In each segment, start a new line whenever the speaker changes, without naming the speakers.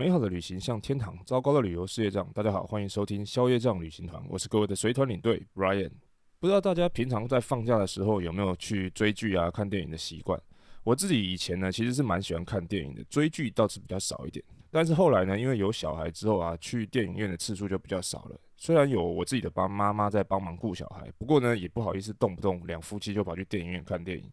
美好的旅行像天堂，糟糕的旅游是业障。大家好，欢迎收听消业障旅行团，我是各位的随团领队 Brian。不知道大家平常在放假的时候有没有去追剧啊、看电影的习惯？我自己以前呢，其实是蛮喜欢看电影的，追剧倒是比较少一点。但是后来呢，因为有小孩之后啊，去电影院的次数就比较少了。虽然有我自己的爸妈妈在帮忙顾小孩，不过呢，也不好意思动不动两夫妻就跑去电影院看电影。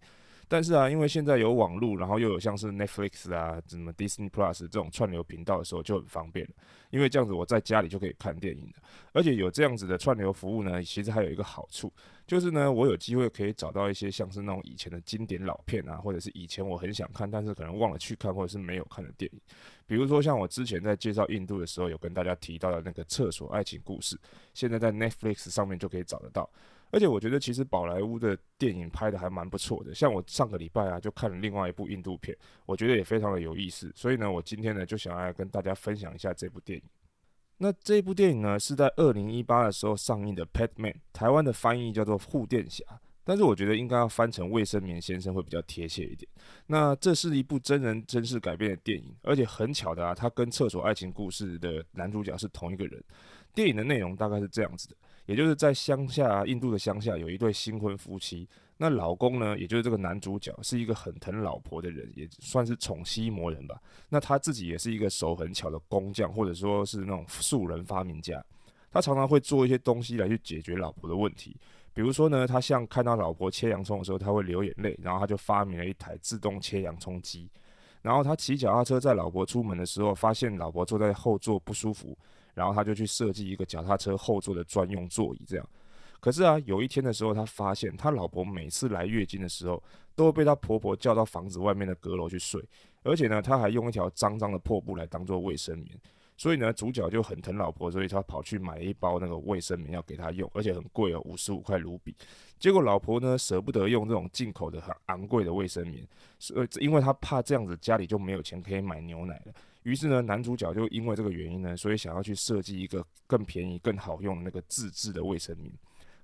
但是啊，因为现在有网络，然后又有像是 Netflix 啊、什么 Disney Plus 这种串流频道的时候，就很方便了。因为这样子我在家里就可以看电影了。而且有这样子的串流服务呢，其实还有一个好处，就是呢，我有机会可以找到一些像是那种以前的经典老片啊，或者是以前我很想看，但是可能忘了去看，或者是没有看的电影。比如说像我之前在介绍印度的时候，有跟大家提到的那个厕所爱情故事，现在在 Netflix 上面就可以找得到。而且我觉得，其实宝莱坞的电影拍得还蛮不错的。像我上个礼拜啊，就看了另外一部印度片，我觉得也非常的有意思。所以呢，我今天呢就想要来跟大家分享一下这部电影。那这部电影呢是在二零一八的时候上映的《Pet Man》，台湾的翻译叫做《护垫侠》，但是我觉得应该要翻成《卫生棉先生》会比较贴切一点。那这是一部真人真事改编的电影，而且很巧的啊，它跟《厕所爱情故事》的男主角是同一个人。电影的内容大概是这样子的。也就是在乡下，印度的乡下有一对新婚夫妻。那老公呢，也就是这个男主角，是一个很疼老婆的人，也算是宠妻魔人吧。那他自己也是一个手很巧的工匠，或者说是那种素人发明家。他常常会做一些东西来去解决老婆的问题。比如说呢，他像看到老婆切洋葱的时候，他会流眼泪，然后他就发明了一台自动切洋葱机。然后他骑脚踏车载老婆出门的时候，发现老婆坐在后座不舒服。然后他就去设计一个脚踏车后座的专用座椅，这样。可是啊，有一天的时候，他发现他老婆每次来月经的时候，都会被他婆婆叫到房子外面的阁楼去睡，而且呢，他还用一条脏脏的破布来当做卫生棉。所以呢，主角就很疼老婆，所以他跑去买了一包那个卫生棉要给她用，而且很贵哦，五十五块卢比。结果老婆呢，舍不得用这种进口的很昂贵的卫生棉，所以因为他怕这样子家里就没有钱可以买牛奶了。于是呢，男主角就因为这个原因呢，所以想要去设计一个更便宜、更好用的那个自制的卫生棉。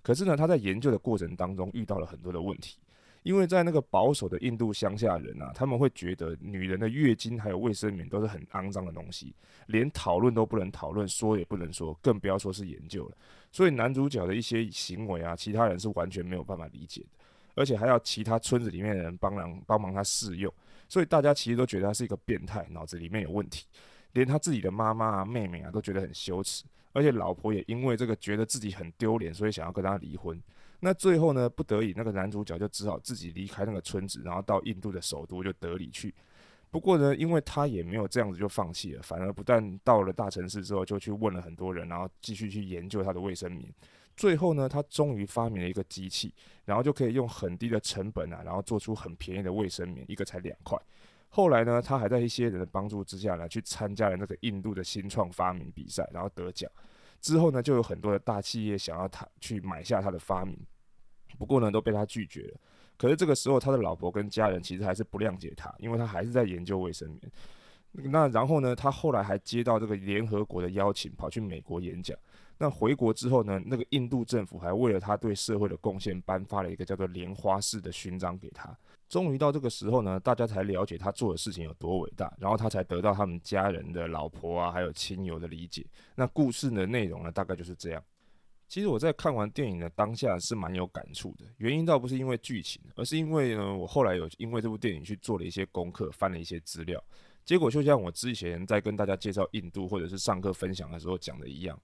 可是呢，他在研究的过程当中遇到了很多的问题。因为在那个保守的印度乡下人啊，他们会觉得女人的月经还有卫生棉都是很肮脏的东西，连讨论都不能讨论，说也不能说，更不要说是研究了。所以男主角的一些行为啊，其他人是完全没有办法理解的，而且还要其他村子里面的人帮忙帮忙他试用，所以大家其实都觉得他是一个变态，脑子里面有问题，连他自己的妈妈啊、妹妹啊都觉得很羞耻，而且老婆也因为这个觉得自己很丢脸，所以想要跟他离婚。那最后呢，不得已，那个男主角就只好自己离开那个村子，然后到印度的首都就德里去。不过呢，因为他也没有这样子就放弃了，反而不但到了大城市之后，就去问了很多人，然后继续去研究他的卫生棉。最后呢，他终于发明了一个机器，然后就可以用很低的成本啊，然后做出很便宜的卫生棉，一个才两块。后来呢，他还在一些人的帮助之下呢，去参加了那个印度的新创发明比赛，然后得奖。之后呢，就有很多的大企业想要他去买下他的发明。不过呢，都被他拒绝了。可是这个时候，他的老婆跟家人其实还是不谅解他，因为他还是在研究卫生棉。那然后呢，他后来还接到这个联合国的邀请，跑去美国演讲。那回国之后呢，那个印度政府还为了他对社会的贡献，颁发了一个叫做莲花式的勋章给他。终于到这个时候呢，大家才了解他做的事情有多伟大，然后他才得到他们家人的老婆啊，还有亲友的理解。那故事的内容呢，大概就是这样。其实我在看完电影的当下是蛮有感触的，原因倒不是因为剧情，而是因为呢，我后来有因为这部电影去做了一些功课，翻了一些资料，结果就像我之前在跟大家介绍印度或者是上课分享的时候讲的一样，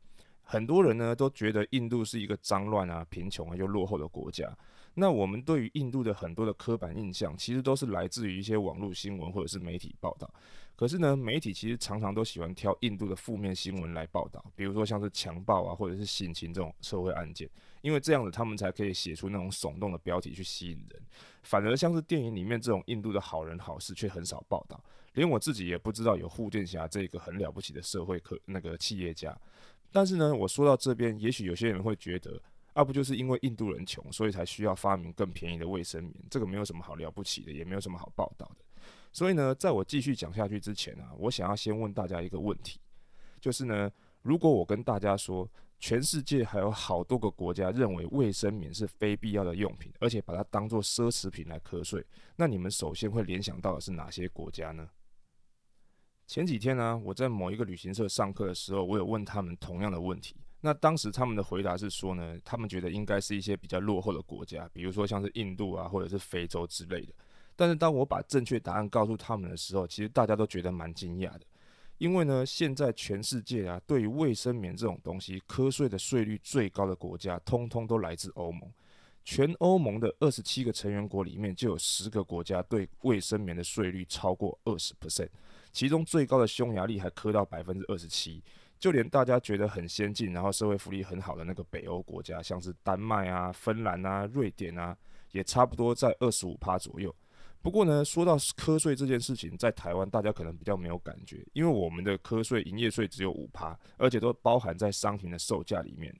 很多人呢都觉得印度是一个脏乱啊、贫穷啊又落后的国家。那我们对于印度的很多的刻板印象，其实都是来自于一些网络新闻或者是媒体报道。可是呢，媒体其实常常都喜欢挑印度的负面新闻来报道，比如说像是强暴啊，或者是性侵这种社会案件，因为这样子他们才可以写出那种耸动的标题去吸引人。反而像是电影里面这种印度的好人好事却很少报道，连我自己也不知道有护垫侠这个很了不起的社会科那个企业家。但是呢，我说到这边，也许有些人会觉得。要不就是因为印度人穷，所以才需要发明更便宜的卫生棉。这个没有什么好了不起的，也没有什么好报道的。所以呢，在我继续讲下去之前啊，我想要先问大家一个问题，就是呢，如果我跟大家说，全世界还有好多个国家认为卫生棉是非必要的用品，而且把它当做奢侈品来课税，那你们首先会联想到的是哪些国家呢？前几天呢，我在某一个旅行社上课的时候，我有问他们同样的问题。那当时他们的回答是说呢，他们觉得应该是一些比较落后的国家，比如说像是印度啊，或者是非洲之类的。但是当我把正确答案告诉他们的时候，其实大家都觉得蛮惊讶的，因为呢，现在全世界啊，对于卫生棉这种东西，课税的税率最高的国家，通通都来自欧盟。全欧盟的二十七个成员国里面，就有十个国家对卫生棉的税率超过二十 percent，其中最高的匈牙利还磕到百分之二十七。就连大家觉得很先进，然后社会福利很好的那个北欧国家，像是丹麦啊、芬兰啊、瑞典啊，也差不多在二十五趴左右。不过呢，说到课税这件事情，在台湾大家可能比较没有感觉，因为我们的课税营业税只有五趴，而且都包含在商品的售价里面。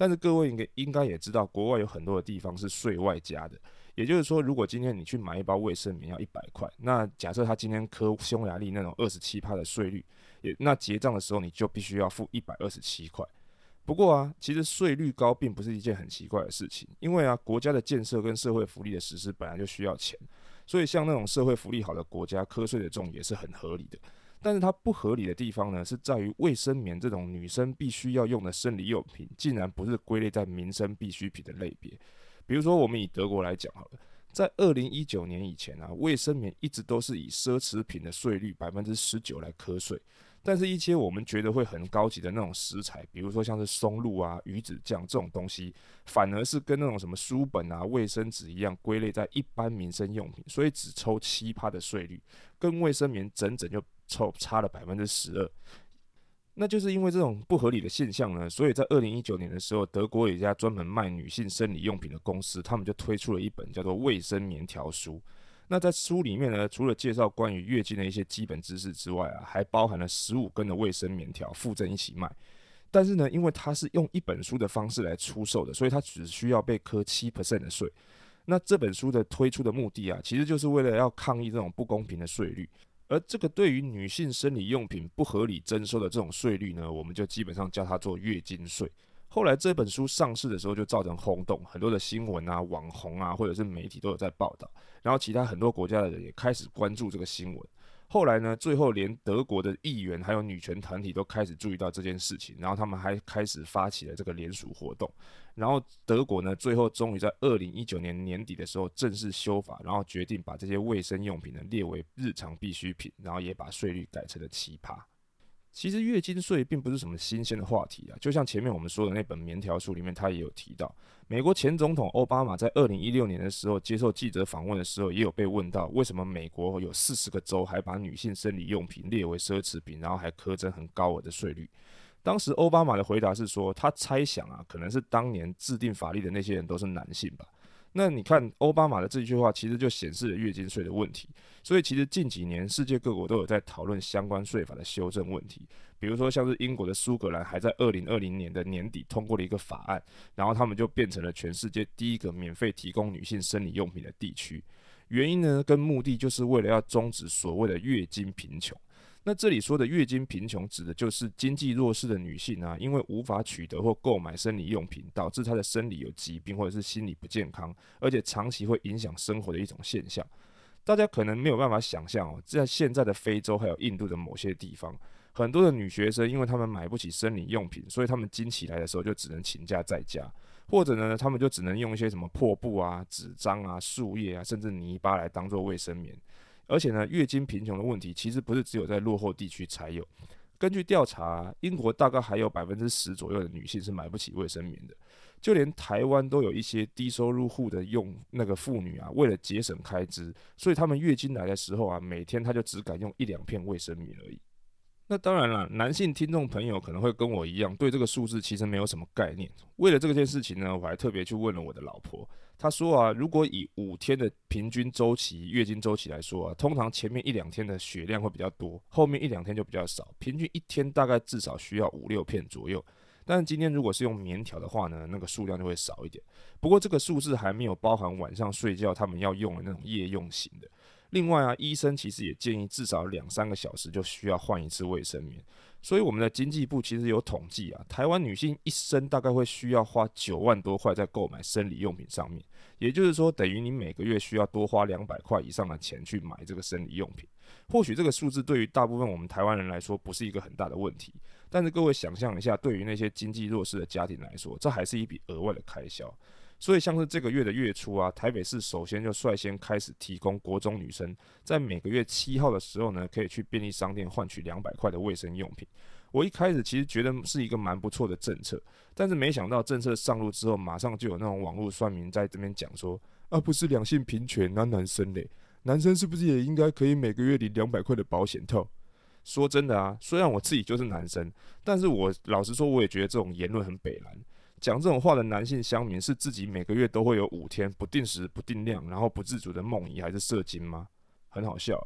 但是各位应该应该也知道，国外有很多的地方是税外加的。也就是说，如果今天你去买一包卫生棉要一百块，那假设他今天科匈牙利那种二十七趴的税率。也那结账的时候，你就必须要付一百二十七块。不过啊，其实税率高并不是一件很奇怪的事情，因为啊，国家的建设跟社会福利的实施本来就需要钱，所以像那种社会福利好的国家，课税的重也是很合理的。但是它不合理的地方呢，是在于卫生棉这种女生必须要用的生理用品，竟然不是归类在民生必需品的类别。比如说，我们以德国来讲好了。在二零一九年以前啊，卫生棉一直都是以奢侈品的税率百分之十九来课税，但是一些我们觉得会很高级的那种食材，比如说像是松露啊、鱼子酱这种东西，反而是跟那种什么书本啊、卫生纸一样归类在一般民生用品，所以只抽七趴的税率，跟卫生棉整整就差了百分之十二。那就是因为这种不合理的现象呢，所以在二零一九年的时候，德国有一家专门卖女性生理用品的公司，他们就推出了一本叫做《卫生棉条书》。那在书里面呢，除了介绍关于月经的一些基本知识之外啊，还包含了十五根的卫生棉条附赠一起卖。但是呢，因为它是用一本书的方式来出售的，所以它只需要被课七 percent 的税。那这本书的推出的目的啊，其实就是为了要抗议这种不公平的税率。而这个对于女性生理用品不合理征收的这种税率呢，我们就基本上叫它做月经税。后来这本书上市的时候就造成轰动，很多的新闻啊、网红啊，或者是媒体都有在报道，然后其他很多国家的人也开始关注这个新闻。后来呢，最后连德国的议员还有女权团体都开始注意到这件事情，然后他们还开始发起了这个联署活动。然后德国呢，最后终于在二零一九年年底的时候正式修法，然后决定把这些卫生用品呢列为日常必需品，然后也把税率改成了奇葩。其实月经税并不是什么新鲜的话题啊，就像前面我们说的那本棉条书里面，他也有提到，美国前总统奥巴马在二零一六年的时候接受记者访问的时候，也有被问到为什么美国有四十个州还把女性生理用品列为奢侈品，然后还苛征很高额的税率。当时奥巴马的回答是说，他猜想啊，可能是当年制定法律的那些人都是男性吧。那你看奥巴马的这句话，其实就显示了月经税的问题。所以其实近几年世界各国都有在讨论相关税法的修正问题。比如说像是英国的苏格兰，还在二零二零年的年底通过了一个法案，然后他们就变成了全世界第一个免费提供女性生理用品的地区。原因呢，跟目的就是为了要终止所谓的月经贫穷。那这里说的月经贫穷，指的就是经济弱势的女性啊，因为无法取得或购买生理用品，导致她的生理有疾病或者是心理不健康，而且长期会影响生活的一种现象。大家可能没有办法想象哦，在现在的非洲还有印度的某些地方，很多的女学生，因为她们买不起生理用品，所以她们经期来的时候就只能请假在家，或者呢，她们就只能用一些什么破布啊、纸张啊、树叶啊，甚至泥巴来当做卫生棉。而且呢，月经贫穷的问题其实不是只有在落后地区才有。根据调查，英国大概还有百分之十左右的女性是买不起卫生棉的。就连台湾都有一些低收入户的用那个妇女啊，为了节省开支，所以她们月经来的时候啊，每天她就只敢用一两片卫生棉而已。那当然了，男性听众朋友可能会跟我一样，对这个数字其实没有什么概念。为了这件事情呢，我还特别去问了我的老婆。她说啊，如果以五天的平均周期月经周期来说啊，通常前面一两天的血量会比较多，后面一两天就比较少，平均一天大概至少需要五六片左右。但是今天如果是用棉条的话呢，那个数量就会少一点。不过这个数字还没有包含晚上睡觉他们要用的那种夜用型的。另外啊，医生其实也建议至少两三个小时就需要换一次卫生棉。所以我们的经济部其实有统计啊，台湾女性一生大概会需要花九万多块在购买生理用品上面，也就是说，等于你每个月需要多花两百块以上的钱去买这个生理用品。或许这个数字对于大部分我们台湾人来说不是一个很大的问题，但是各位想象一下，对于那些经济弱势的家庭来说，这还是一笔额外的开销。所以，像是这个月的月初啊，台北市首先就率先开始提供国中女生在每个月七号的时候呢，可以去便利商店换取两百块的卫生用品。我一开始其实觉得是一个蛮不错的政策，但是没想到政策上路之后，马上就有那种网络算民在这边讲说，啊，不是两性平权，那男生嘞，男生是不是也应该可以每个月领两百块的保险套？说真的啊，虽然我自己就是男生，但是我老实说，我也觉得这种言论很北蓝。讲这种话的男性乡民是自己每个月都会有五天不定时、不定量，然后不自主的梦遗还是射精吗？很好笑。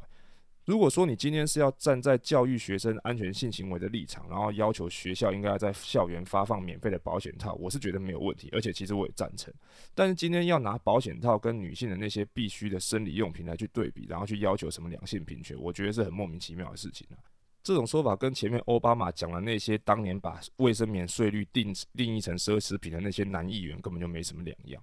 如果说你今天是要站在教育学生安全性行为的立场，然后要求学校应该在校园发放免费的保险套，我是觉得没有问题，而且其实我也赞成。但是今天要拿保险套跟女性的那些必须的生理用品来去对比，然后去要求什么两性平权，我觉得是很莫名其妙的事情啊。这种说法跟前面奥巴马讲的那些当年把卫生棉税率定定义成奢侈品的那些男议员根本就没什么两样。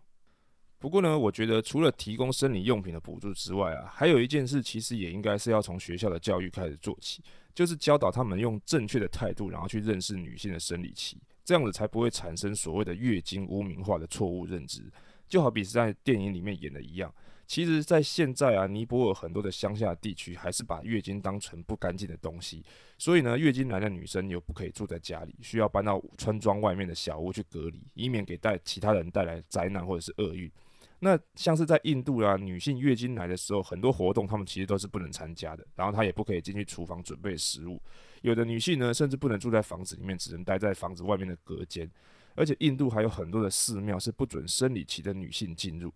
不过呢，我觉得除了提供生理用品的补助之外啊，还有一件事其实也应该是要从学校的教育开始做起，就是教导他们用正确的态度，然后去认识女性的生理期，这样子才不会产生所谓的月经污名化的错误认知。就好比是在电影里面演的一样。其实，在现在啊，尼泊尔很多的乡下地区还是把月经当成不干净的东西，所以呢，月经来的女生又不可以住在家里，需要搬到村庄外面的小屋去隔离，以免给带其他人带来灾难或者是厄运。那像是在印度啊，女性月经来的时候，很多活动她们其实都是不能参加的，然后她也不可以进去厨房准备食物。有的女性呢，甚至不能住在房子里面，只能待在房子外面的隔间。而且印度还有很多的寺庙是不准生理期的女性进入。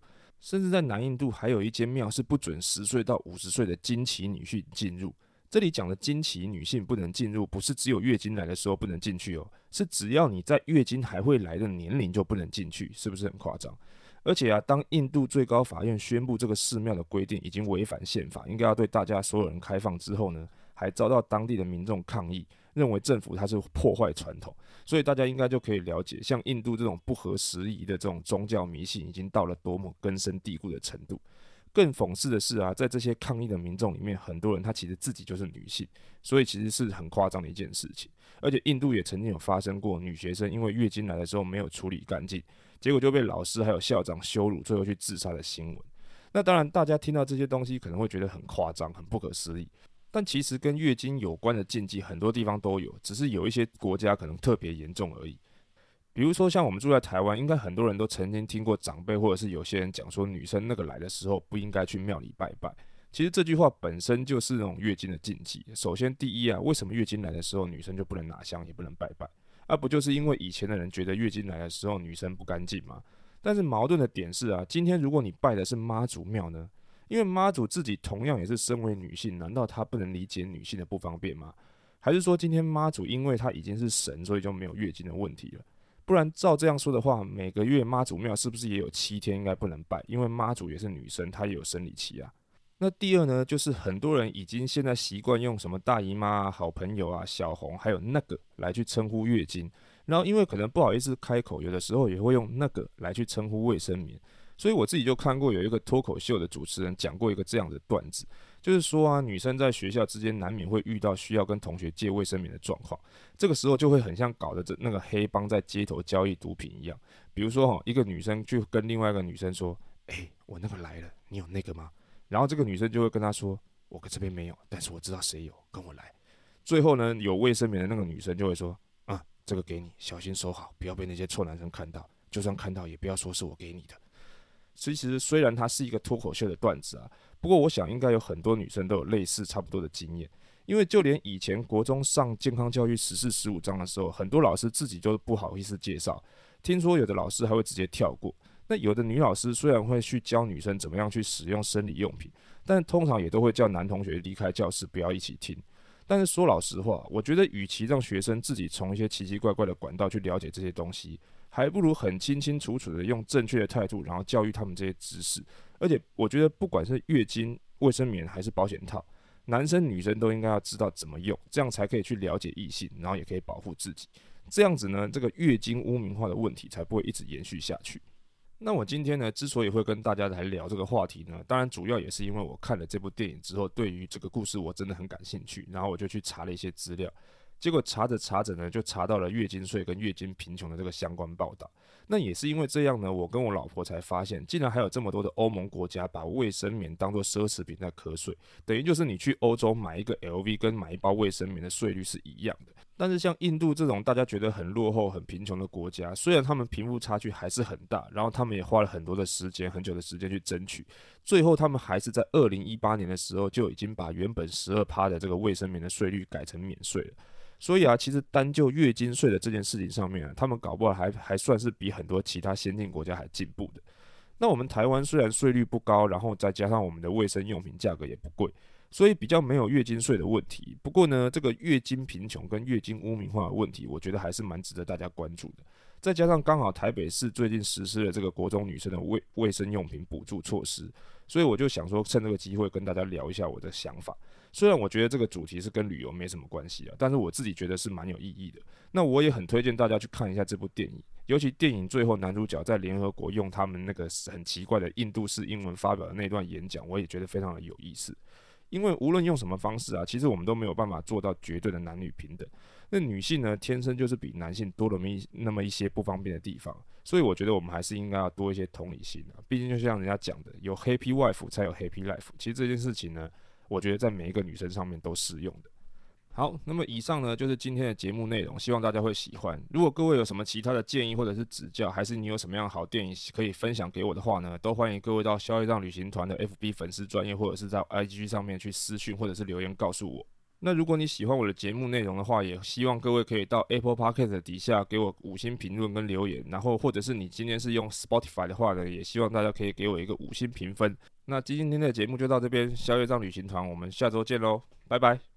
甚至在南印度，还有一间庙是不准十岁到五十岁的经期女性进入。这里讲的经期女性不能进入，不是只有月经来的时候不能进去哦，是只要你在月经还会来的年龄就不能进去，是不是很夸张？而且啊，当印度最高法院宣布这个寺庙的规定已经违反宪法，应该要对大家所有人开放之后呢，还遭到当地的民众抗议。认为政府它是破坏传统，所以大家应该就可以了解，像印度这种不合时宜的这种宗教迷信，已经到了多么根深蒂固的程度。更讽刺的是啊，在这些抗议的民众里面，很多人他其实自己就是女性，所以其实是很夸张的一件事情。而且印度也曾经有发生过女学生因为月经来的时候没有处理干净，结果就被老师还有校长羞辱，最后去自杀的新闻。那当然，大家听到这些东西可能会觉得很夸张、很不可思议。但其实跟月经有关的禁忌，很多地方都有，只是有一些国家可能特别严重而已。比如说，像我们住在台湾，应该很多人都曾经听过长辈或者是有些人讲说，女生那个来的时候不应该去庙里拜拜。其实这句话本身就是那种月经的禁忌。首先，第一啊，为什么月经来的时候女生就不能拿香，也不能拜拜？啊，不就是因为以前的人觉得月经来的时候女生不干净吗？但是矛盾的点是啊，今天如果你拜的是妈祖庙呢？因为妈祖自己同样也是身为女性，难道她不能理解女性的不方便吗？还是说今天妈祖因为她已经是神，所以就没有月经的问题了？不然照这样说的话，每个月妈祖庙是不是也有七天应该不能拜？因为妈祖也是女生，她也有生理期啊。那第二呢，就是很多人已经现在习惯用什么大姨妈啊、好朋友啊、小红，还有那个来去称呼月经，然后因为可能不好意思开口，有的时候也会用那个来去称呼卫生棉。所以我自己就看过有一个脱口秀的主持人讲过一个这样的段子，就是说啊，女生在学校之间难免会遇到需要跟同学借卫生棉的状况，这个时候就会很像搞得这那个黑帮在街头交易毒品一样。比如说哈，一个女生去跟另外一个女生说：“诶，我那个来了，你有那个吗？”然后这个女生就会跟他说：“我这边没有，但是我知道谁有，跟我来。”最后呢，有卫生棉的那个女生就会说：“啊，这个给你，小心收好，不要被那些臭男生看到，就算看到也不要说是我给你的。”其实虽然它是一个脱口秀的段子啊，不过我想应该有很多女生都有类似差不多的经验，因为就连以前国中上健康教育十四十五章的时候，很多老师自己就不好意思介绍，听说有的老师还会直接跳过。那有的女老师虽然会去教女生怎么样去使用生理用品，但通常也都会叫男同学离开教室，不要一起听。但是说老实话，我觉得与其让学生自己从一些奇奇怪怪的管道去了解这些东西，还不如很清清楚楚的用正确的态度，然后教育他们这些知识。而且我觉得，不管是月经卫生棉还是保险套，男生女生都应该要知道怎么用，这样才可以去了解异性，然后也可以保护自己。这样子呢，这个月经污名化的问题才不会一直延续下去。那我今天呢，之所以会跟大家来聊这个话题呢，当然主要也是因为我看了这部电影之后，对于这个故事我真的很感兴趣，然后我就去查了一些资料。结果查着查着呢，就查到了月经税跟月经贫穷的这个相关报道。那也是因为这样呢，我跟我老婆才发现，竟然还有这么多的欧盟国家把卫生棉当做奢侈品在课税，等于就是你去欧洲买一个 LV 跟买一包卫生棉的税率是一样的。但是像印度这种大家觉得很落后、很贫穷的国家，虽然他们贫富差距还是很大，然后他们也花了很多的时间、很久的时间去争取，最后他们还是在二零一八年的时候就已经把原本十二趴的这个卫生棉的税率改成免税了。所以啊，其实单就月经税的这件事情上面啊，他们搞不好还还算是比很多其他先进国家还进步的。那我们台湾虽然税率不高，然后再加上我们的卫生用品价格也不贵。所以比较没有月经税的问题。不过呢，这个月经贫穷跟月经污名化的问题，我觉得还是蛮值得大家关注的。再加上刚好台北市最近实施了这个国中女生的卫卫生用品补助措施，所以我就想说趁这个机会跟大家聊一下我的想法。虽然我觉得这个主题是跟旅游没什么关系啊，但是我自己觉得是蛮有意义的。那我也很推荐大家去看一下这部电影，尤其电影最后男主角在联合国用他们那个很奇怪的印度式英文发表的那段演讲，我也觉得非常的有意思。因为无论用什么方式啊，其实我们都没有办法做到绝对的男女平等。那女性呢，天生就是比男性多了那么一那么一些不方便的地方，所以我觉得我们还是应该要多一些同理心啊。毕竟就像人家讲的，有 Happy Wife 才有 Happy Life。其实这件事情呢，我觉得在每一个女生上面都适用的。好，那么以上呢就是今天的节目内容，希望大家会喜欢。如果各位有什么其他的建议或者是指教，还是你有什么样好电影可以分享给我的话呢，都欢迎各位到消业障旅行团的 FB 粉丝专业，或者是在 IG 上面去私讯或者是留言告诉我。那如果你喜欢我的节目内容的话，也希望各位可以到 Apple Podcast 底下给我五星评论跟留言，然后或者是你今天是用 Spotify 的话呢，也希望大家可以给我一个五星评分。那今天的节目就到这边，消业障旅行团，我们下周见喽，拜拜。